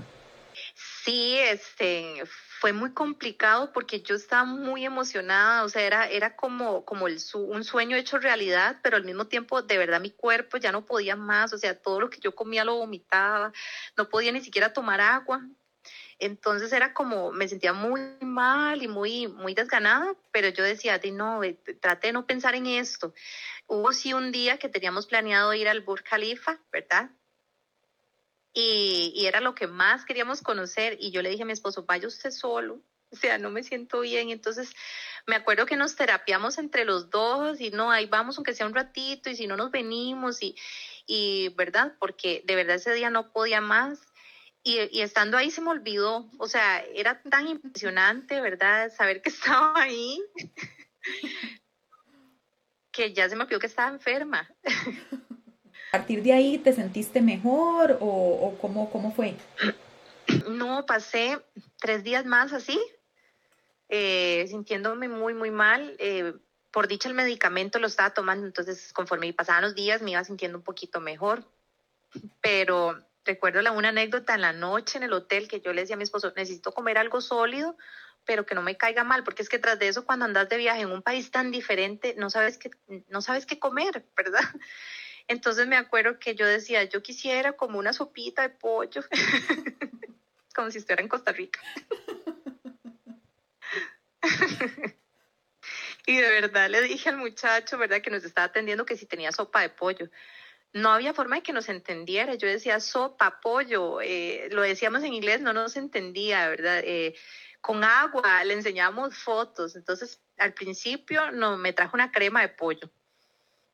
Sí, este, fue muy complicado porque yo estaba muy emocionada, o sea, era, era como, como el, un sueño hecho realidad, pero al mismo tiempo, de verdad, mi cuerpo ya no podía más, o sea, todo lo que yo comía lo vomitaba, no podía ni siquiera tomar agua. Entonces era como, me sentía muy mal y muy, muy desganada, pero yo decía, no, traté de no pensar en esto. Hubo sí un día que teníamos planeado ir al Burj Khalifa, ¿verdad? y, era lo que más queríamos conocer y yo le dije a mi esposo, vaya usted solo, o sea, no me siento bien. Entonces, me acuerdo que nos terapiamos entre los dos y no, ahí vamos aunque sea un ratito y si no nos venimos y, y ¿verdad? Porque de verdad ese día no podía más. Y, y, estando ahí se me olvidó, o sea, era tan impresionante, ¿verdad? Saber que *laughs* estaba ahí, que ya se me olvidó que estaba enferma. *laughs* ¿A partir de ahí te sentiste mejor o, o cómo, cómo fue? No, pasé tres días más así, eh, sintiéndome muy, muy mal. Eh, por dicha el medicamento lo estaba tomando, entonces conforme pasaban los días me iba sintiendo un poquito mejor. Pero recuerdo la, una anécdota en la noche en el hotel que yo le decía a mi esposo, necesito comer algo sólido, pero que no me caiga mal, porque es que tras de eso cuando andas de viaje en un país tan diferente, no sabes qué, no sabes qué comer, *laughs* ¿verdad? Entonces me acuerdo que yo decía, yo quisiera como una sopita de pollo, *laughs* como si estuviera en Costa Rica. *laughs* y de verdad le dije al muchacho, ¿verdad? Que nos estaba atendiendo que si tenía sopa de pollo. No había forma de que nos entendiera. Yo decía sopa, pollo. Eh, lo decíamos en inglés, no nos entendía, ¿verdad? Eh, con agua, le enseñábamos fotos. Entonces, al principio no, me trajo una crema de pollo.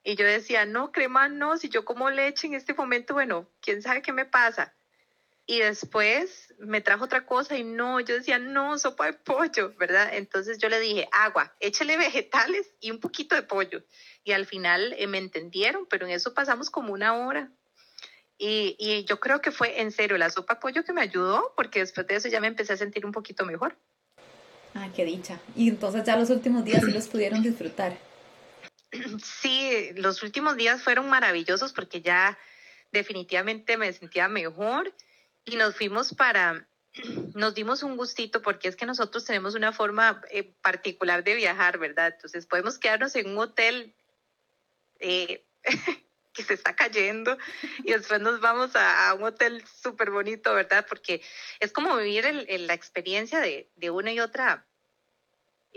Y yo decía, no, crema no, si yo como leche en este momento, bueno, quién sabe qué me pasa. Y después me trajo otra cosa y no, yo decía, no, sopa de pollo, ¿verdad? Entonces yo le dije, agua, échale *laughs* vegetales y un poquito de pollo. Y al final eh, me entendieron, pero en eso pasamos como una hora. Y, y, yo creo que fue en serio la sopa de pollo que me ayudó, porque después de eso ya me empecé a sentir un poquito mejor. Ah, qué dicha. Y entonces ya los últimos días sí los pudieron disfrutar. *clears throat* Sí, los últimos días fueron maravillosos porque ya definitivamente me sentía mejor y nos fuimos para, *clears throat* nos dimos un gustito porque es que nosotros tenemos una forma eh, particular de viajar, ¿verdad? Entonces podemos quedarnos en un hotel eh, *laughs* que se está cayendo y después nos vamos a, un hotel súper bonito, ¿verdad? Porque es como vivir la experiencia de, de una y otra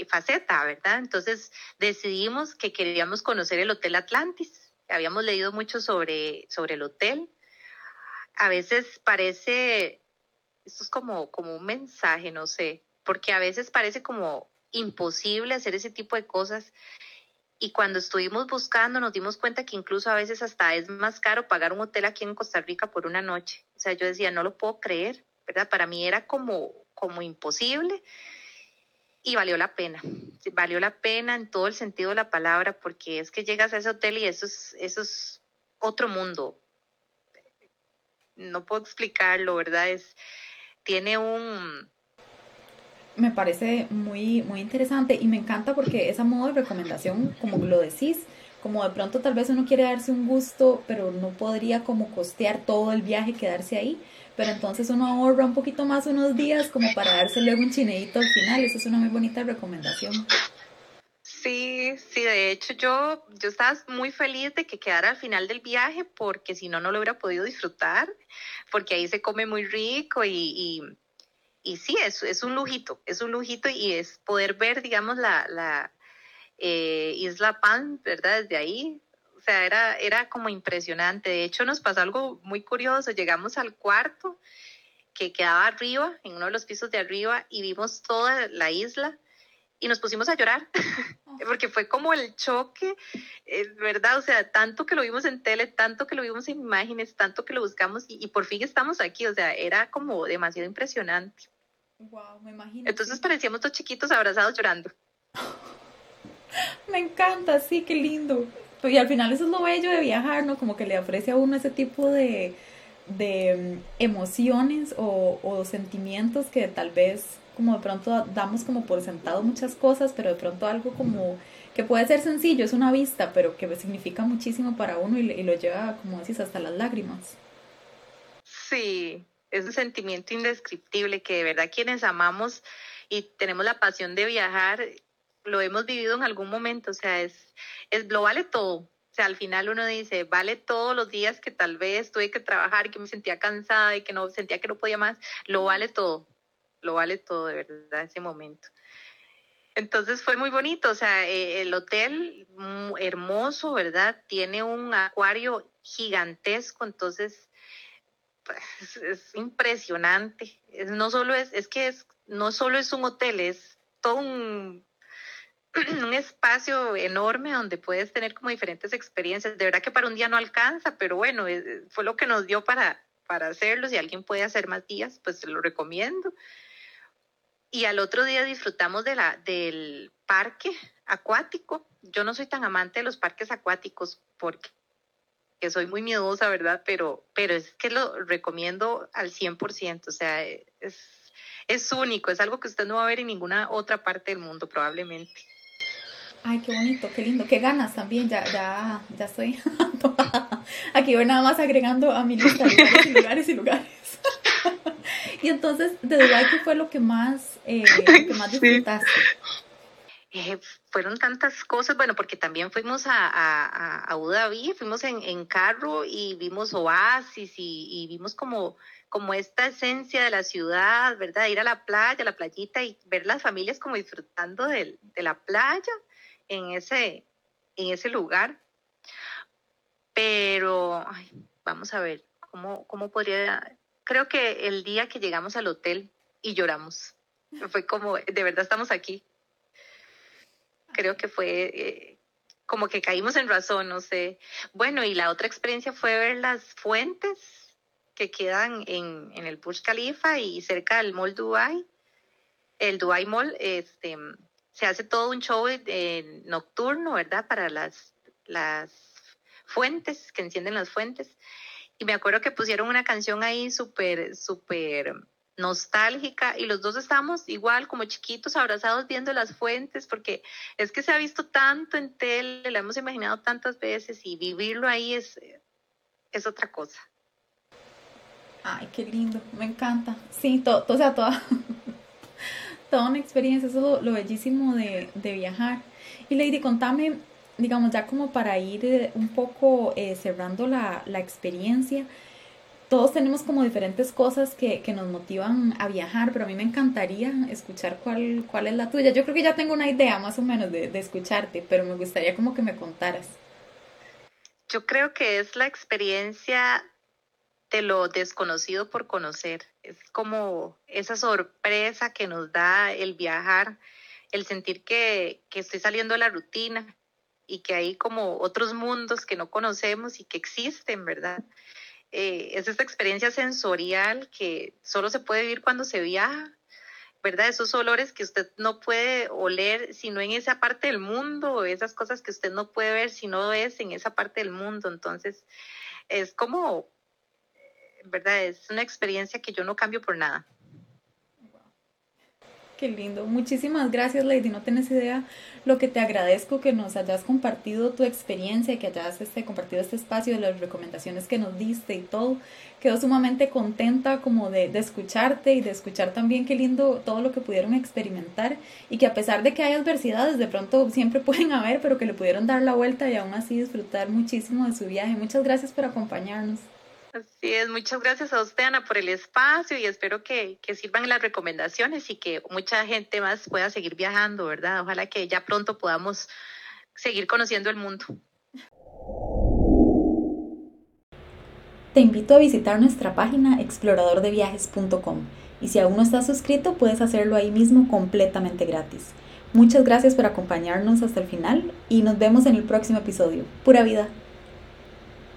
faceta, ¿verdad? Entonces decidimos que queríamos conocer el Hotel Atlantis. Habíamos leído mucho sobre, sobre el hotel. A veces parece, esto es como, como un mensaje, no sé, porque a veces parece como imposible hacer ese tipo de cosas. Y cuando estuvimos buscando nos dimos cuenta que incluso a veces hasta es más caro pagar un hotel aquí en Costa Rica por una noche. O sea, yo decía, no lo puedo creer, ¿verdad? Para mí era como, como imposible y valió la pena. Valió la pena en todo el sentido de la palabra porque es que llegas a ese hotel y eso es, eso es otro mundo. No puedo explicarlo, ¿verdad? Es, tiene un... Me parece muy, muy interesante y me encanta porque esa modo de recomendación, como lo decís, como de pronto tal vez uno quiere darse un gusto, pero no podría como costear todo el viaje, quedarse ahí pero entonces uno ahorra un poquito más unos días como para darse luego un chineito al final. Esa es una muy bonita recomendación. Sí, sí, de hecho yo, yo estaba muy feliz de que quedara al final del viaje porque si no, no lo hubiera podido disfrutar, porque ahí se come muy rico y, y, sí, es, es un lujito, es un lujito y es poder ver, digamos, la, la eh, Isla Pan, ¿verdad? Desde ahí, o sea, era, era como impresionante. De hecho, nos pasó algo muy curioso. Llegamos al cuarto que quedaba arriba, en uno de los pisos de arriba, y vimos toda la isla y nos pusimos a llorar, *laughs* porque fue como el choque, verdad, o sea, tanto que lo vimos en tele, tanto que lo vimos en imágenes, tanto que lo buscamos y, por fin estamos aquí, o sea, era como demasiado impresionante. Wow, me imagino. Entonces parecíamos dos chiquitos abrazados llorando. *laughs* me encanta, sí, qué lindo. Y al final eso es lo bello de viajar, ¿no? Como que le ofrece a uno ese tipo de, de mm, emociones o, o, sentimientos que tal vez como de pronto damos como por sentado muchas cosas, pero de pronto algo como que puede ser sencillo, es una vista, pero que significa muchísimo para uno y, lo lleva, como decís, hasta las lágrimas. Sí, es un sentimiento indescriptible que de verdad quienes amamos y tenemos la pasión de viajar, lo hemos vivido en algún momento, o sea, es, es lo vale todo. O sea, al final uno dice, vale todos los días que tal vez tuve que trabajar y que me sentía cansada y que no sentía que no podía más, lo vale todo, lo vale todo de verdad ese momento. Entonces fue muy bonito, o sea, eh, el hotel hermoso, ¿verdad? Tiene un acuario gigantesco, entonces pues, es impresionante. Es, no solo es, es que es, no solo es un hotel, es todo un *clears throat* un espacio enorme donde puedes tener como diferentes experiencias. De verdad que para un día no alcanza, pero bueno, fue lo que nos dio para, para hacerlo. Si alguien puede hacer más días, pues se lo recomiendo. Y al otro día disfrutamos de la, del parque acuático. Yo no soy tan amante de los parques acuáticos porque soy muy miedosa, ¿verdad? Pero, pero es que lo recomiendo al 100%. O sea, es, es único, es algo que usted no va a ver en ninguna otra parte del mundo probablemente. Ay, qué bonito, qué lindo, qué ganas también, ya, ya, ya estoy *laughs* Aquí voy nada más agregando a mi lista y lugares y lugares. Y entonces, ¿de Dubái qué fue lo que más, eh, que más disfrutaste? Eh, fueron tantas cosas, bueno, porque también fuimos a, a, a Abu Dhabi, fuimos en, en, carro y vimos oasis y, y, vimos como, como esta esencia de la ciudad, ¿verdad? Ir a la playa, a la playita y ver las familias como disfrutando de, de la playa en ese, en ese lugar. Pero vamos a ver cómo, cómo podría. Creo que el día que llegamos al hotel y lloramos, fue como, de verdad estamos aquí. Creo que fue eh, como que caímos en razón, no sé. Bueno, y la otra experiencia fue ver las fuentes que quedan en, el Burj Khalifa y cerca del Mall Dubai, el Dubai Mall, este, se hace todo un show eh, nocturno, ¿verdad? Para las, las fuentes, que encienden las fuentes. Y me acuerdo que pusieron una canción ahí súper, súper nostálgica y los dos estábamos igual como chiquitos abrazados viendo las fuentes porque es que se ha visto tanto en tele, lo hemos imaginado tantas veces y vivirlo ahí es, es otra cosa. Ay, qué lindo, me encanta. Sí, todo, o sea, toda, *laughs* toda una experiencia, eso es lo, bellísimo de, viajar. Y Lady, contame, digamos, ya como para ir eh, un poco eh, cerrando la, experiencia, todos tenemos como diferentes cosas que, nos motivan a viajar, pero a mí me encantaría escuchar cuál, cuál es la tuya. Yo creo que ya tengo una idea más o menos de, de escucharte, pero me gustaría como que me contaras. Yo creo que es la experiencia de lo desconocido por conocer. Es como esa sorpresa que nos da el viajar, el sentir que, que estoy saliendo de la rutina y que hay como otros mundos que no conocemos y que existen, ¿verdad? Eh, es esta experiencia sensorial que solo se puede vivir cuando se viaja, ¿verdad? Esos olores que usted no puede oler sino en esa parte del mundo, esas cosas que usted no puede ver si no es en esa parte del mundo. Entonces, es como, ¿verdad? Es una experiencia que yo no cambio por nada. Qué lindo. Muchísimas gracias, Lady. No tienes idea lo que te agradezco que nos hayas compartido tu experiencia, que hayas este, compartido este espacio de las recomendaciones que nos diste y todo. Quedo sumamente contenta como de, de escucharte y de escuchar también qué lindo todo lo que pudieron experimentar y que a pesar de que hay adversidades, de pronto siempre *laughs* pueden haber, pero que le pudieron dar la vuelta y aún así disfrutar muchísimo de su viaje. Muchas gracias por acompañarnos. Así es, muchas gracias a usted, Ana, por el espacio y espero que, que, sirvan las recomendaciones y que mucha gente más pueda seguir viajando, ¿verdad? Ojalá que ya pronto podamos seguir conociendo el mundo. Te invito a visitar nuestra página exploradordeviajes.com y si aún no estás suscrito puedes hacerlo ahí mismo completamente gratis. Muchas gracias por acompañarnos hasta el final y nos vemos en el próximo episodio. Pura vida.